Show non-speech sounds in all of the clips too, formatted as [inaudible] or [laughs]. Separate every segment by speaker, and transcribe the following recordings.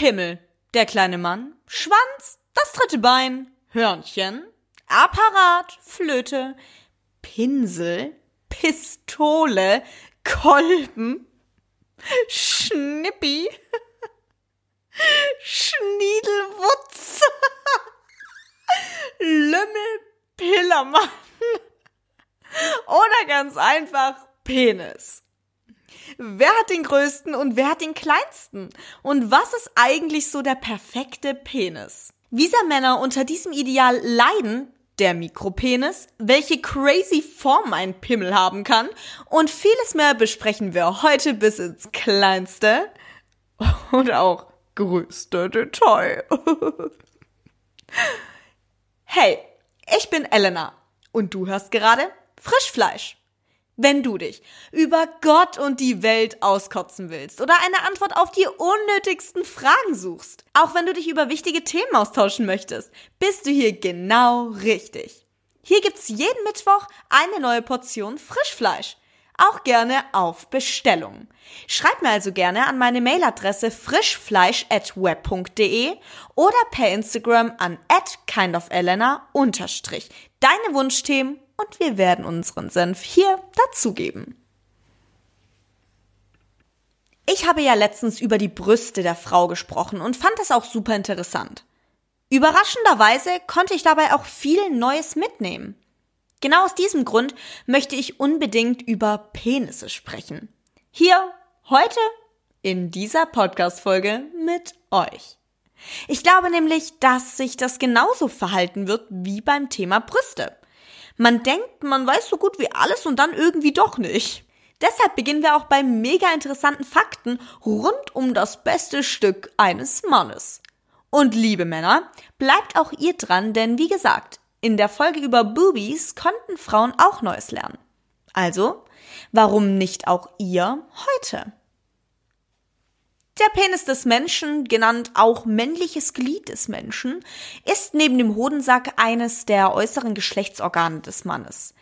Speaker 1: Pimmel, der kleine Mann, Schwanz, das dritte Bein, Hörnchen, Apparat, Flöte, Pinsel, Pistole, Kolben, Schnippi, [laughs] Schniedelwutz, [laughs] Lümmel, Pillermann [laughs] oder ganz einfach Penis. Wer hat den größten und wer hat den kleinsten? Und was ist eigentlich so der perfekte Penis? Visa Männer unter diesem Ideal leiden, der Mikropenis, welche crazy Form ein Pimmel haben kann und vieles mehr besprechen wir heute bis ins kleinste [laughs] und auch größte Detail. [laughs] hey, ich bin Elena und du hörst gerade Frischfleisch. Wenn du dich über Gott und die Welt auskotzen willst oder eine Antwort auf die unnötigsten Fragen suchst, auch wenn du dich über wichtige Themen austauschen möchtest, bist du hier genau richtig. Hier gibt's jeden Mittwoch eine neue Portion Frischfleisch. Auch gerne auf Bestellung. Schreib mir also gerne an meine Mailadresse frischfleisch@web.de oder per Instagram an @kindofelena. Deine Wunschthemen und wir werden unseren Senf hier dazugeben. Ich habe ja letztens über die Brüste der Frau gesprochen und fand das auch super interessant. Überraschenderweise konnte ich dabei auch viel Neues mitnehmen. Genau aus diesem Grund möchte ich unbedingt über Penisse sprechen. Hier, heute, in dieser Podcast-Folge mit euch. Ich glaube nämlich, dass sich das genauso verhalten wird wie beim Thema Brüste. Man denkt, man weiß so gut wie alles und dann irgendwie doch nicht. Deshalb beginnen wir auch bei mega interessanten Fakten rund um das beste Stück eines Mannes. Und liebe Männer, bleibt auch ihr dran, denn wie gesagt, in der Folge über Boobies konnten Frauen auch Neues lernen. Also, warum nicht auch ihr heute? Der Penis des Menschen, genannt auch männliches Glied des Menschen, ist neben dem Hodensack eines der äußeren Geschlechtsorgane des Mannes.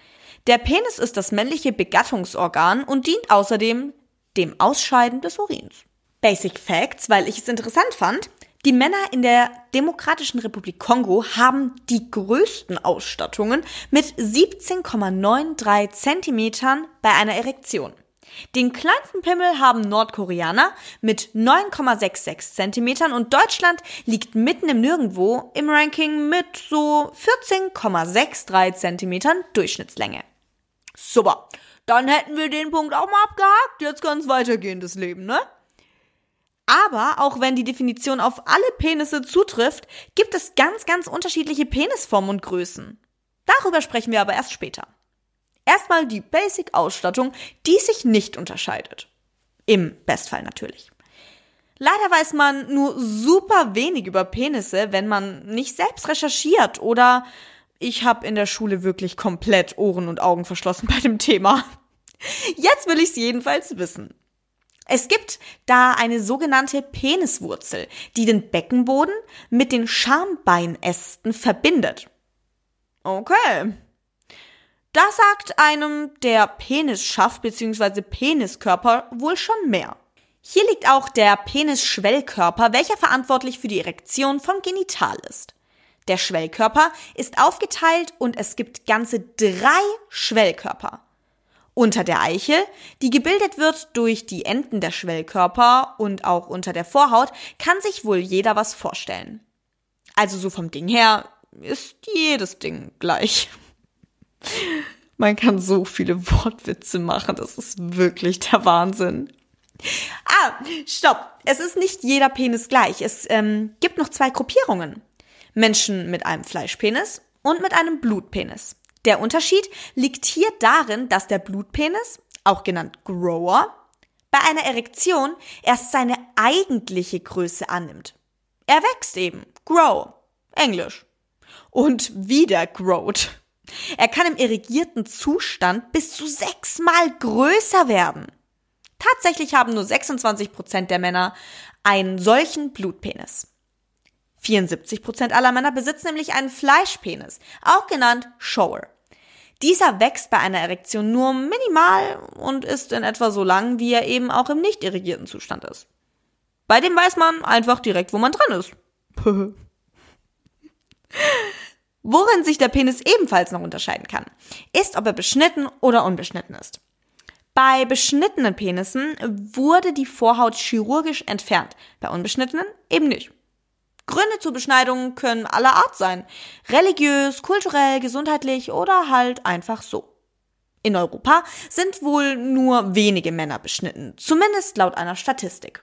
Speaker 1: Der Penis ist das männliche Begattungsorgan und dient außerdem dem Ausscheiden des Urins. Basic Facts, weil ich es interessant fand. Die Männer in der Demokratischen Republik Kongo haben die größten Ausstattungen mit 17,93 Zentimetern bei einer Erektion. Den kleinsten Pimmel haben Nordkoreaner mit 9,66 Zentimetern und Deutschland liegt mitten im Nirgendwo im Ranking mit so 14,63 Zentimetern Durchschnittslänge. Super, dann hätten wir den Punkt auch mal abgehakt. Jetzt kann es weitergehen, das Leben, ne? Aber auch wenn die Definition auf alle Penisse zutrifft, gibt es ganz, ganz unterschiedliche Penisformen und Größen. Darüber sprechen wir aber erst später. Erstmal die Basic-Ausstattung, die sich nicht unterscheidet. Im Bestfall natürlich. Leider weiß man nur super wenig über Penisse, wenn man nicht selbst recherchiert oder ich habe in der Schule wirklich komplett Ohren und Augen verschlossen bei dem Thema. Jetzt will ich es jedenfalls wissen. Es gibt da eine sogenannte Peniswurzel, die den Beckenboden mit den Schambeinästen verbindet. Okay, da sagt einem der Penisschaft bzw. Peniskörper wohl schon mehr. Hier liegt auch der Penisschwellkörper, welcher verantwortlich für die Erektion vom Genital ist. Der Schwellkörper ist aufgeteilt und es gibt ganze drei Schwellkörper. Unter der Eichel, die gebildet wird durch die Enden der Schwellkörper und auch unter der Vorhaut, kann sich wohl jeder was vorstellen. Also so vom Ding her ist jedes Ding gleich. Man kann so viele Wortwitze machen, das ist wirklich der Wahnsinn. Ah, stopp. Es ist nicht jeder Penis gleich. Es ähm, gibt noch zwei Gruppierungen. Menschen mit einem Fleischpenis und mit einem Blutpenis. Der Unterschied liegt hier darin, dass der Blutpenis, auch genannt Grower, bei einer Erektion erst seine eigentliche Größe annimmt. Er wächst eben. Grow. Englisch. Und wieder growt. Er kann im irrigierten Zustand bis zu sechsmal größer werden. Tatsächlich haben nur 26 Prozent der Männer einen solchen Blutpenis. 74 Prozent aller Männer besitzen nämlich einen Fleischpenis, auch genannt Shower. Dieser wächst bei einer Erektion nur minimal und ist in etwa so lang, wie er eben auch im nicht irrigierten Zustand ist. Bei dem weiß man einfach direkt, wo man dran ist. [laughs] Worin sich der Penis ebenfalls noch unterscheiden kann, ist, ob er beschnitten oder unbeschnitten ist. Bei beschnittenen Penissen wurde die Vorhaut chirurgisch entfernt, bei unbeschnittenen eben nicht. Gründe zur Beschneidung können aller Art sein. Religiös, kulturell, gesundheitlich oder halt einfach so. In Europa sind wohl nur wenige Männer beschnitten, zumindest laut einer Statistik.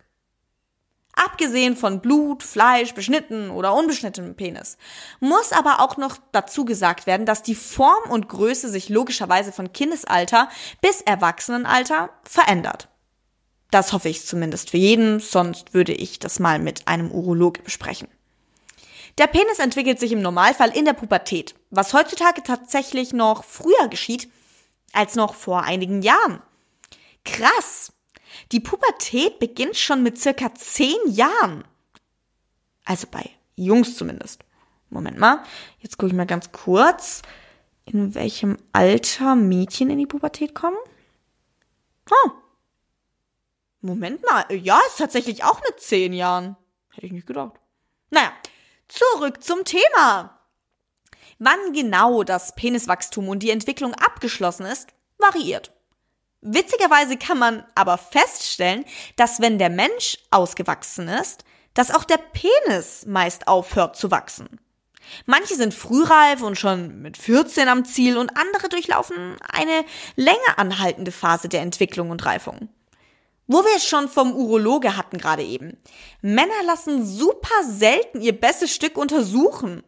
Speaker 1: Abgesehen von Blut, Fleisch, beschnitten oder unbeschnittenem Penis. Muss aber auch noch dazu gesagt werden, dass die Form und Größe sich logischerweise von Kindesalter bis Erwachsenenalter verändert. Das hoffe ich zumindest für jeden, sonst würde ich das mal mit einem Urologe besprechen. Der Penis entwickelt sich im Normalfall in der Pubertät, was heutzutage tatsächlich noch früher geschieht als noch vor einigen Jahren. Krass! Die Pubertät beginnt schon mit circa zehn Jahren. Also bei Jungs zumindest. Moment mal, jetzt gucke ich mal ganz kurz, in welchem Alter Mädchen in die Pubertät kommen. Oh. Moment mal, ja, ist tatsächlich auch mit zehn Jahren. Hätte ich nicht gedacht. Naja, zurück zum Thema. Wann genau das Peniswachstum und die Entwicklung abgeschlossen ist, variiert. Witzigerweise kann man aber feststellen, dass wenn der Mensch ausgewachsen ist, dass auch der Penis meist aufhört zu wachsen. Manche sind frühreif und schon mit 14 am Ziel und andere durchlaufen eine länger anhaltende Phase der Entwicklung und Reifung. Wo wir es schon vom Urologe hatten gerade eben. Männer lassen super selten ihr bestes Stück untersuchen.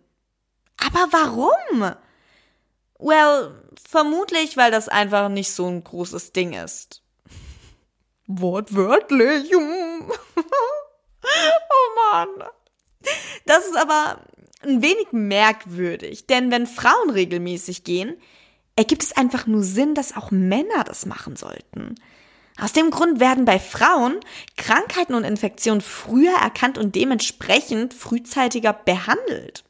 Speaker 1: Aber warum? Well, vermutlich, weil das einfach nicht so ein großes Ding ist. Wortwörtlich. [laughs] oh Mann. Das ist aber ein wenig merkwürdig, denn wenn Frauen regelmäßig gehen, ergibt es einfach nur Sinn, dass auch Männer das machen sollten. Aus dem Grund werden bei Frauen Krankheiten und Infektionen früher erkannt und dementsprechend frühzeitiger behandelt.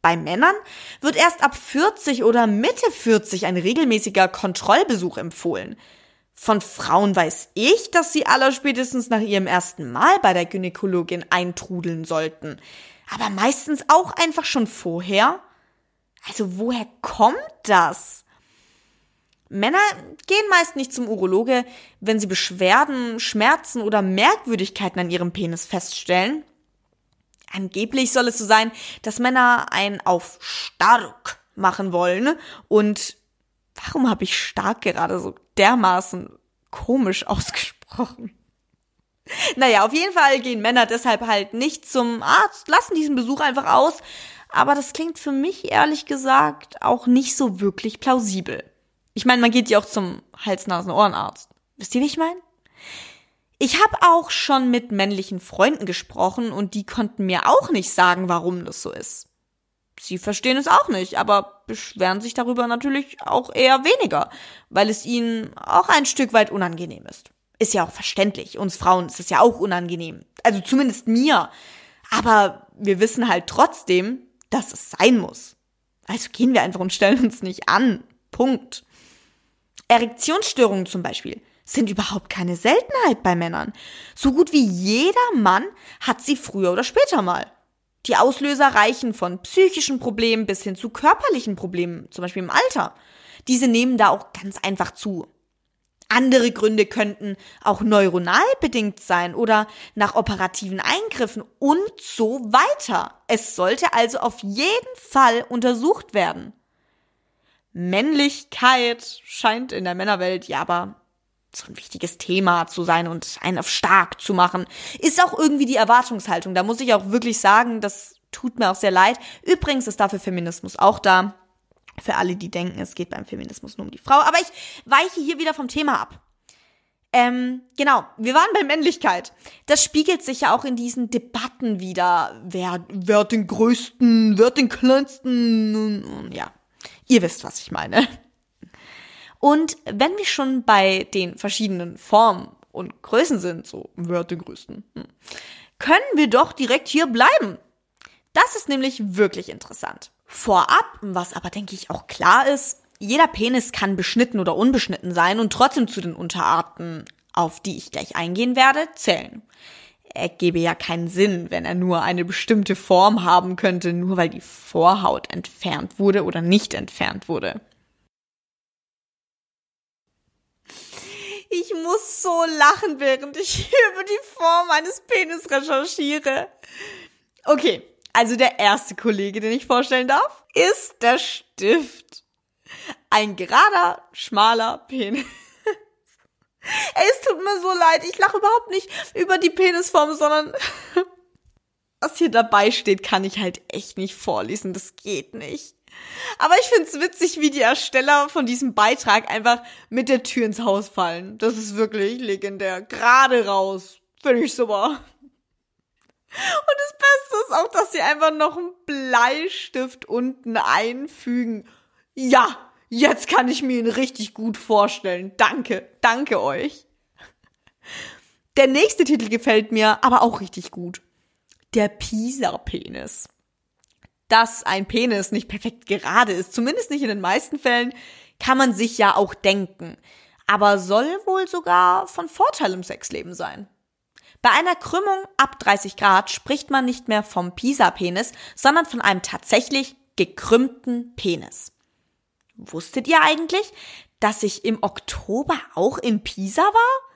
Speaker 1: Bei Männern wird erst ab 40 oder Mitte 40 ein regelmäßiger Kontrollbesuch empfohlen. Von Frauen weiß ich, dass sie allerspätestens nach ihrem ersten Mal bei der Gynäkologin eintrudeln sollten. Aber meistens auch einfach schon vorher. Also woher kommt das? Männer gehen meist nicht zum Urologe, wenn sie Beschwerden, Schmerzen oder Merkwürdigkeiten an ihrem Penis feststellen, Angeblich soll es so sein, dass Männer ein auf stark machen wollen. Und warum habe ich stark gerade so dermaßen komisch [laughs] ausgesprochen? Naja, auf jeden Fall gehen Männer deshalb halt nicht zum Arzt, lassen diesen Besuch einfach aus. Aber das klingt für mich ehrlich gesagt auch nicht so wirklich plausibel. Ich meine, man geht ja auch zum Hals-Nasen-Ohrenarzt. Wisst ihr, wie ich meine? Ich habe auch schon mit männlichen Freunden gesprochen und die konnten mir auch nicht sagen, warum das so ist. Sie verstehen es auch nicht, aber beschweren sich darüber natürlich auch eher weniger, weil es ihnen auch ein Stück weit unangenehm ist. Ist ja auch verständlich. Uns Frauen ist es ja auch unangenehm. Also zumindest mir. Aber wir wissen halt trotzdem, dass es sein muss. Also gehen wir einfach und stellen uns nicht an. Punkt. Erektionsstörungen zum Beispiel sind überhaupt keine Seltenheit bei Männern. So gut wie jeder Mann hat sie früher oder später mal. Die Auslöser reichen von psychischen Problemen bis hin zu körperlichen Problemen, zum Beispiel im Alter. Diese nehmen da auch ganz einfach zu. Andere Gründe könnten auch neuronal bedingt sein oder nach operativen Eingriffen und so weiter. Es sollte also auf jeden Fall untersucht werden. Männlichkeit scheint in der Männerwelt ja aber so ein wichtiges Thema zu sein und einen auf stark zu machen, ist auch irgendwie die Erwartungshaltung. Da muss ich auch wirklich sagen, das tut mir auch sehr leid. Übrigens ist dafür Feminismus auch da. Für alle, die denken, es geht beim Feminismus nur um die Frau. Aber ich weiche hier wieder vom Thema ab. Ähm, genau, wir waren bei Männlichkeit. Das spiegelt sich ja auch in diesen Debatten wieder. Wer, wer den größten, wer den kleinsten? Ja, ihr wisst, was ich meine. Und wenn wir schon bei den verschiedenen Formen und Größen sind, so wer größten, hm, können wir doch direkt hier bleiben. Das ist nämlich wirklich interessant. Vorab, was aber denke ich auch klar ist, jeder Penis kann beschnitten oder unbeschnitten sein und trotzdem zu den Unterarten, auf die ich gleich eingehen werde, zählen. ergebe ja keinen Sinn, wenn er nur eine bestimmte Form haben könnte, nur weil die Vorhaut entfernt wurde oder nicht entfernt wurde. Ich muss so lachen, während ich [laughs] über die Form eines Penis recherchiere. Okay, also der erste Kollege, den ich vorstellen darf, ist der Stift. Ein gerader, schmaler Penis. [laughs] Ey, es tut mir so leid. Ich lache überhaupt nicht über die Penisform, sondern [laughs] was hier dabei steht, kann ich halt echt nicht vorlesen. Das geht nicht. Aber ich find's witzig, wie die Ersteller von diesem Beitrag einfach mit der Tür ins Haus fallen. Das ist wirklich legendär. Gerade raus. Finde ich super. Und das Beste ist auch, dass sie einfach noch einen Bleistift unten einfügen. Ja, jetzt kann ich mir ihn richtig gut vorstellen. Danke, danke euch. Der nächste Titel gefällt mir aber auch richtig gut. Der Pisa-Penis. Dass ein Penis nicht perfekt gerade ist, zumindest nicht in den meisten Fällen, kann man sich ja auch denken. Aber soll wohl sogar von Vorteil im Sexleben sein. Bei einer Krümmung ab 30 Grad spricht man nicht mehr vom Pisa-Penis, sondern von einem tatsächlich gekrümmten Penis. Wusstet ihr eigentlich, dass ich im Oktober auch in Pisa war?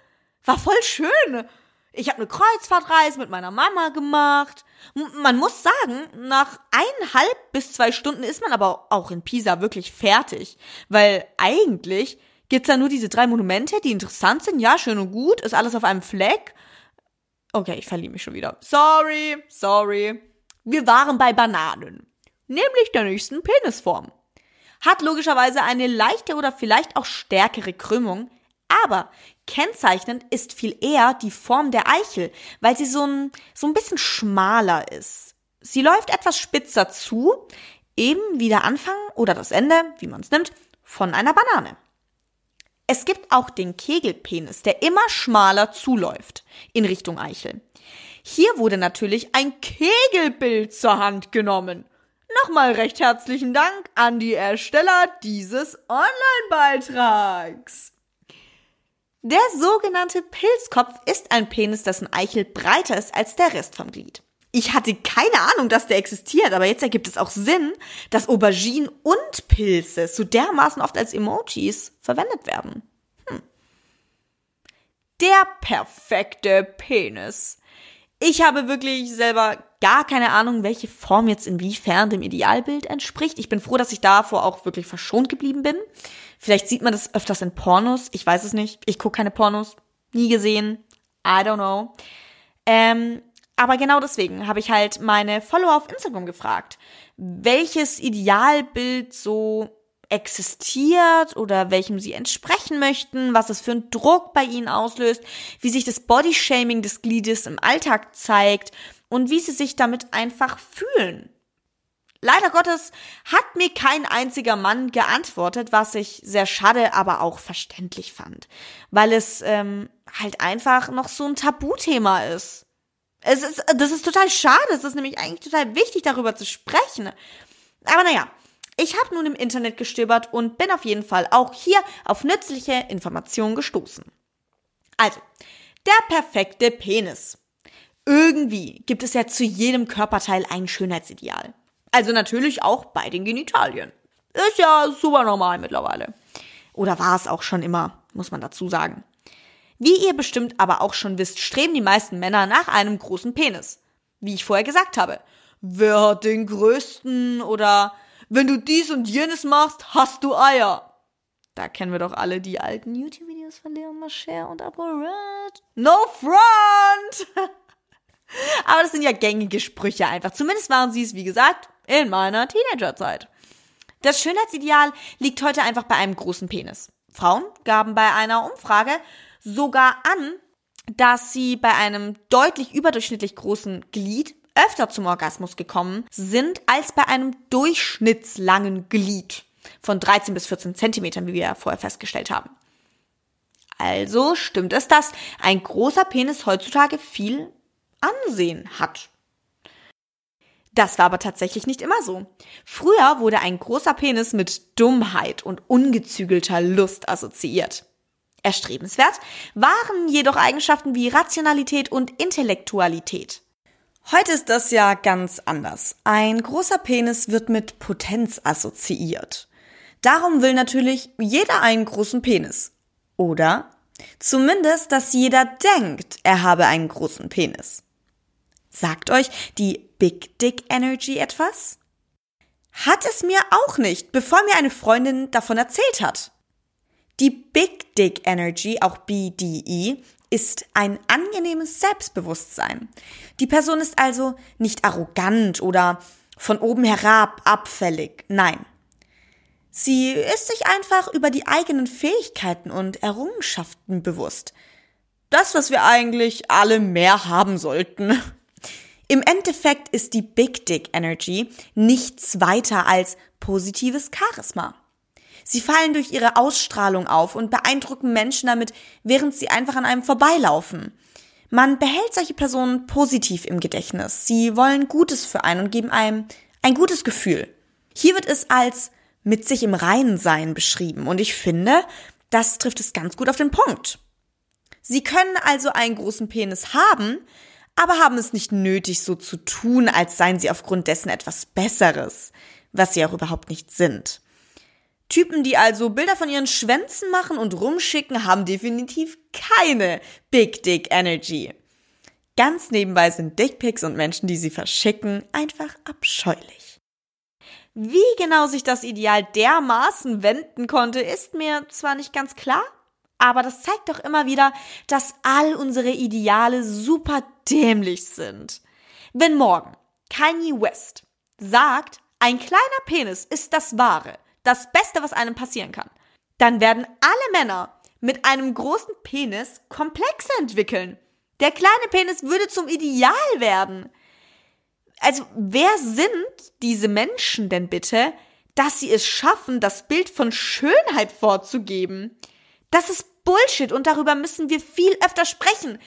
Speaker 1: War voll schön. Ich habe eine Kreuzfahrtreise mit meiner Mama gemacht. Man muss sagen, nach eineinhalb bis zwei Stunden ist man aber auch in Pisa wirklich fertig, weil eigentlich gibt's da nur diese drei Monumente, die interessant sind. Ja, schön und gut, ist alles auf einem Fleck. Okay, ich verliere mich schon wieder. Sorry, sorry. Wir waren bei Bananen. Nämlich der nächsten Penisform. Hat logischerweise eine leichte oder vielleicht auch stärkere Krümmung, aber kennzeichnend ist viel eher die Form der Eichel, weil sie so ein, so ein bisschen schmaler ist. Sie läuft etwas spitzer zu, eben wie der Anfang oder das Ende, wie man es nimmt, von einer Banane. Es gibt auch den Kegelpenis, der immer schmaler zuläuft in Richtung Eichel. Hier wurde natürlich ein Kegelbild zur Hand genommen. Nochmal recht herzlichen Dank an die Ersteller dieses Online-Beitrags. Der sogenannte Pilzkopf ist ein Penis, dessen Eichel breiter ist als der Rest vom Glied. Ich hatte keine Ahnung, dass der existiert, aber jetzt ergibt es auch Sinn, dass Auberginen und Pilze so dermaßen oft als Emojis verwendet werden. Hm. Der perfekte Penis. Ich habe wirklich selber gar keine Ahnung, welche Form jetzt inwiefern dem Idealbild entspricht. Ich bin froh, dass ich davor auch wirklich verschont geblieben bin. Vielleicht sieht man das öfters in Pornos. Ich weiß es nicht. Ich gucke keine Pornos. Nie gesehen. I don't know. Ähm, aber genau deswegen habe ich halt meine Follower auf Instagram gefragt, welches Idealbild so existiert oder welchem sie entsprechen möchten, was es für einen Druck bei ihnen auslöst, wie sich das Bodyshaming des Gliedes im Alltag zeigt und wie sie sich damit einfach fühlen. Leider Gottes hat mir kein einziger Mann geantwortet, was ich sehr schade, aber auch verständlich fand, weil es ähm, halt einfach noch so ein Tabuthema ist. Es ist, das ist total schade. Es ist nämlich eigentlich total wichtig, darüber zu sprechen. Aber naja, ich habe nun im Internet gestöbert und bin auf jeden Fall auch hier auf nützliche Informationen gestoßen. Also, der perfekte Penis. Irgendwie gibt es ja zu jedem Körperteil ein Schönheitsideal. Also natürlich auch bei den Genitalien. Ist ja super normal mittlerweile. Oder war es auch schon immer, muss man dazu sagen. Wie ihr bestimmt aber auch schon wisst, streben die meisten Männer nach einem großen Penis. Wie ich vorher gesagt habe. Wer hat den größten oder wenn du dies und jenes machst, hast du Eier. Da kennen wir doch alle die alten YouTube-Videos von Leon Mascher und ApoRed. No front! [laughs] Aber das sind ja gängige Sprüche einfach. Zumindest waren sie es, wie gesagt, in meiner Teenagerzeit. Das Schönheitsideal liegt heute einfach bei einem großen Penis. Frauen gaben bei einer Umfrage sogar an, dass sie bei einem deutlich überdurchschnittlich großen Glied öfter zum Orgasmus gekommen sind als bei einem durchschnittslangen Glied von 13 bis 14 Zentimetern, wie wir vorher festgestellt haben. Also stimmt es, dass ein großer Penis heutzutage viel Ansehen hat. Das war aber tatsächlich nicht immer so. Früher wurde ein großer Penis mit Dummheit und ungezügelter Lust assoziiert. Erstrebenswert waren jedoch Eigenschaften wie Rationalität und Intellektualität. Heute ist das ja ganz anders. Ein großer Penis wird mit Potenz assoziiert. Darum will natürlich jeder einen großen Penis. Oder zumindest, dass jeder denkt, er habe einen großen Penis. Sagt euch die Big Dick Energy etwas? Hat es mir auch nicht, bevor mir eine Freundin davon erzählt hat. Die Big Dick Energy, auch BDE, ist ein angenehmes Selbstbewusstsein. Die Person ist also nicht arrogant oder von oben herab abfällig. Nein. Sie ist sich einfach über die eigenen Fähigkeiten und Errungenschaften bewusst. Das, was wir eigentlich alle mehr haben sollten. Im Endeffekt ist die Big Dick Energy nichts weiter als positives Charisma. Sie fallen durch ihre Ausstrahlung auf und beeindrucken Menschen damit, während sie einfach an einem vorbeilaufen. Man behält solche Personen positiv im Gedächtnis. Sie wollen Gutes für einen und geben einem ein gutes Gefühl. Hier wird es als mit sich im Reinen sein beschrieben und ich finde, das trifft es ganz gut auf den Punkt. Sie können also einen großen Penis haben, aber haben es nicht nötig, so zu tun, als seien sie aufgrund dessen etwas Besseres, was sie auch überhaupt nicht sind. Typen, die also Bilder von ihren Schwänzen machen und rumschicken, haben definitiv keine Big Dick Energy. Ganz nebenbei sind Dickpics und Menschen, die sie verschicken, einfach abscheulich. Wie genau sich das Ideal dermaßen wenden konnte, ist mir zwar nicht ganz klar, aber das zeigt doch immer wieder, dass all unsere Ideale super dämlich sind. Wenn morgen Kanye West sagt, ein kleiner Penis ist das Wahre, das Beste, was einem passieren kann, dann werden alle Männer mit einem großen Penis Komplexe entwickeln. Der kleine Penis würde zum Ideal werden. Also wer sind diese Menschen denn bitte, dass sie es schaffen, das Bild von Schönheit vorzugeben? Das ist Bullshit und darüber müssen wir viel öfter sprechen.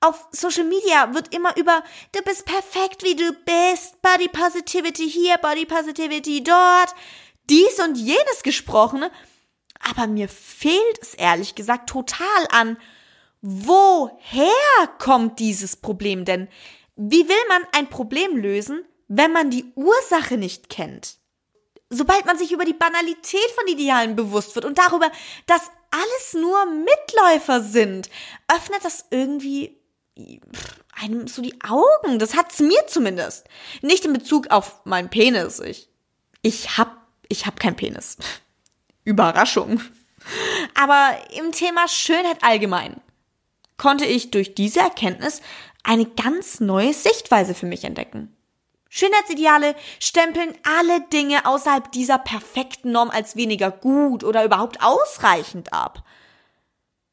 Speaker 1: Auf Social Media wird immer über du bist perfekt, wie du bist, Body Positivity hier, Body Positivity dort dies und jenes gesprochen, aber mir fehlt es ehrlich gesagt total an, woher kommt dieses Problem denn? Wie will man ein Problem lösen, wenn man die Ursache nicht kennt? Sobald man sich über die Banalität von Idealen bewusst wird und darüber, dass alles nur Mitläufer sind, öffnet das irgendwie einem so die Augen. Das hat's mir zumindest. Nicht in Bezug auf meinen Penis. Ich, ich hab ich habe keinen Penis. [laughs] Überraschung. Aber im Thema Schönheit allgemein konnte ich durch diese Erkenntnis eine ganz neue Sichtweise für mich entdecken. Schönheitsideale stempeln alle Dinge außerhalb dieser perfekten Norm als weniger gut oder überhaupt ausreichend ab.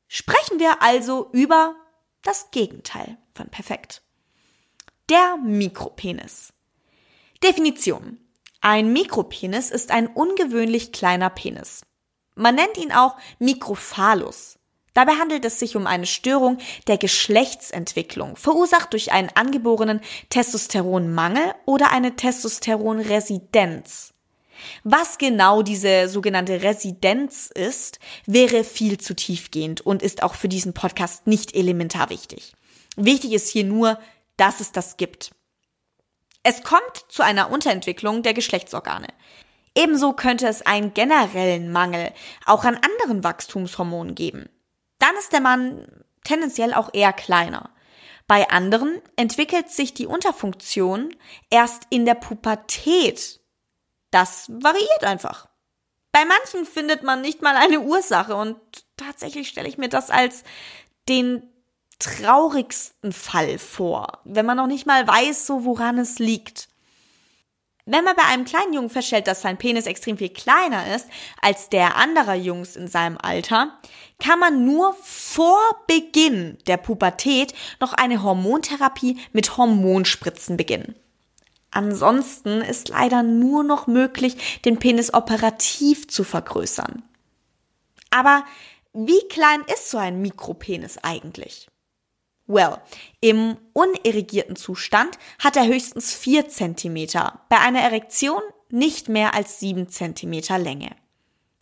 Speaker 1: Sprechen wir also über das Gegenteil von perfekt. Der Mikropenis. Definition. Ein Mikropenis ist ein ungewöhnlich kleiner Penis. Man nennt ihn auch Mikrophalus. Dabei handelt es sich um eine Störung der Geschlechtsentwicklung, verursacht durch einen angeborenen Testosteronmangel oder eine Testosteronresidenz. Was genau diese sogenannte Residenz ist, wäre viel zu tiefgehend und ist auch für diesen Podcast nicht elementar wichtig. Wichtig ist hier nur, dass es das gibt. Es kommt zu einer Unterentwicklung der Geschlechtsorgane. Ebenso könnte es einen generellen Mangel auch an anderen Wachstumshormonen geben. Dann ist der Mann tendenziell auch eher kleiner. Bei anderen entwickelt sich die Unterfunktion erst in der Pubertät. Das variiert einfach. Bei manchen findet man nicht mal eine Ursache und tatsächlich stelle ich mir das als den traurigsten Fall vor, wenn man noch nicht mal weiß, so woran es liegt. Wenn man bei einem kleinen Jungen feststellt, dass sein Penis extrem viel kleiner ist als der anderer Jungs in seinem Alter, kann man nur vor Beginn der Pubertät noch eine Hormontherapie mit Hormonspritzen beginnen. Ansonsten ist leider nur noch möglich, den Penis operativ zu vergrößern. Aber wie klein ist so ein Mikropenis eigentlich? Well, im unirrigierten Zustand hat er höchstens 4 cm, bei einer Erektion nicht mehr als 7 cm Länge.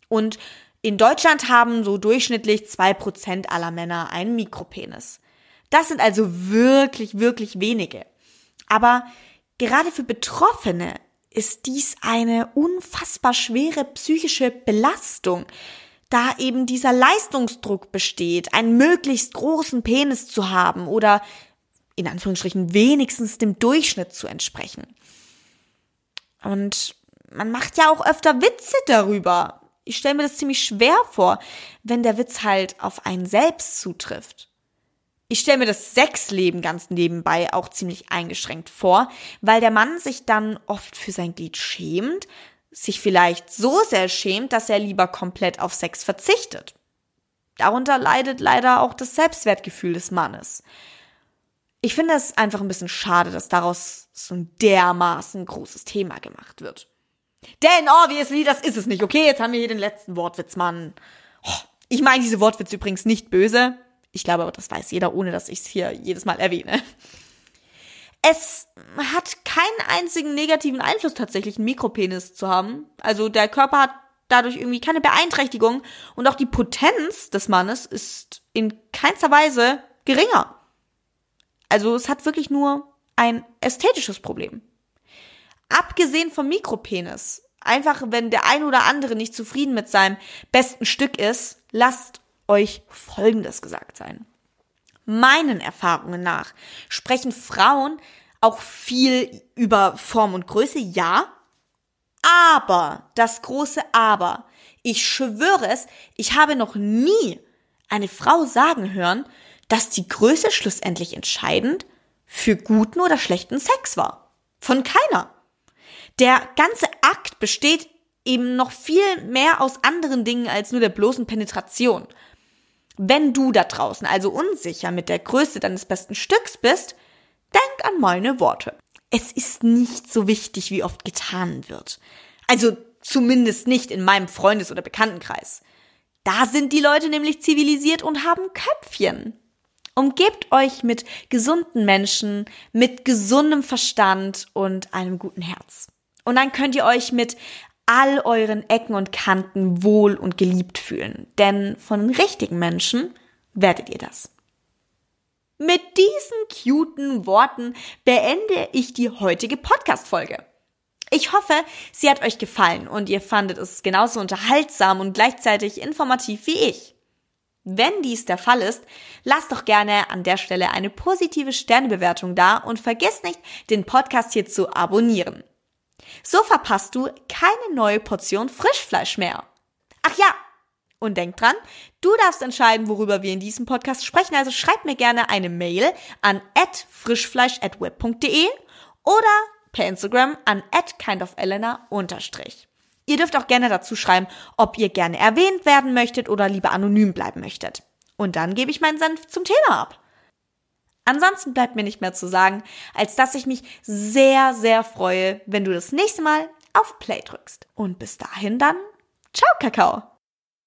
Speaker 1: Und In Deutschland haben so durchschnittlich zwei Prozent aller Männer einen Mikropenis. Das sind also wirklich, wirklich wenige. Aber gerade für Betroffene ist dies eine unfassbar schwere psychische Belastung, da eben dieser Leistungsdruck besteht, einen möglichst großen Penis zu haben oder in Anführungsstrichen wenigstens dem Durchschnitt zu entsprechen. Und man macht ja auch öfter Witze darüber. Ich stelle mir das ziemlich schwer vor, wenn der Witz halt auf einen selbst zutrifft. Ich stelle mir das Sexleben ganz nebenbei auch ziemlich eingeschränkt vor, weil der Mann sich dann oft für sein Glied schämt, sich vielleicht so sehr schämt, dass er lieber komplett auf Sex verzichtet. Darunter leidet leider auch das Selbstwertgefühl des Mannes. Ich finde es einfach ein bisschen schade, dass daraus so ein dermaßen großes Thema gemacht wird. Denn obviously, das ist es nicht. Okay, jetzt haben wir hier den letzten Wortwitz, Mann. Oh, ich meine diese Wortwitze übrigens nicht böse. Ich glaube aber, das weiß jeder, ohne dass ich es hier jedes Mal erwähne. Es hat keinen einzigen negativen Einfluss tatsächlich, einen Mikropenis zu haben. Also der Körper hat dadurch irgendwie keine Beeinträchtigung und auch die Potenz des Mannes ist in keinster Weise geringer. Also es hat wirklich nur ein ästhetisches Problem. Abgesehen vom Mikropenis, einfach wenn der ein oder andere nicht zufrieden mit seinem besten Stück ist, lasst euch Folgendes gesagt sein. Meinen Erfahrungen nach sprechen Frauen auch viel über Form und Größe, ja, aber, das große Aber, ich schwöre es, ich habe noch nie eine Frau sagen hören, dass die Größe schlussendlich entscheidend für guten oder schlechten Sex war. Von keiner. Der ganze Akt besteht eben noch viel mehr aus anderen Dingen als nur der bloßen Penetration. Wenn du da draußen also unsicher mit der Größe deines besten Stücks bist, denk an meine Worte. Es ist nicht so wichtig, wie oft getan wird. Also zumindest nicht in meinem Freundes- oder Bekanntenkreis. Da sind die Leute nämlich zivilisiert und haben Köpfchen. Umgebt euch mit gesunden Menschen, mit gesundem Verstand und einem guten Herz. Und dann könnt ihr euch mit all euren Ecken und Kanten wohl und geliebt fühlen. Denn von den richtigen Menschen werdet ihr das. Mit diesen cuten Worten beende ich die heutige Podcast-Folge. Ich hoffe, sie hat euch gefallen und ihr fandet es genauso unterhaltsam und gleichzeitig informativ wie ich. Wenn dies der Fall ist, lasst doch gerne an der Stelle eine positive Sternebewertung da und vergesst nicht, den Podcast hier zu abonnieren. So verpasst du keine neue Portion Frischfleisch mehr. Ach ja, und denk dran, du darfst entscheiden, worüber wir in diesem Podcast sprechen. Also schreib mir gerne eine Mail an frischfleisch.web.de oder per Instagram an kindofelena. Ihr dürft auch gerne dazu schreiben, ob ihr gerne erwähnt werden möchtet oder lieber anonym bleiben möchtet. Und dann gebe ich meinen Senf zum Thema ab. Ansonsten bleibt mir nicht mehr zu sagen, als dass ich mich sehr, sehr freue, wenn du das nächste Mal auf Play drückst. Und bis dahin dann, ciao Kakao!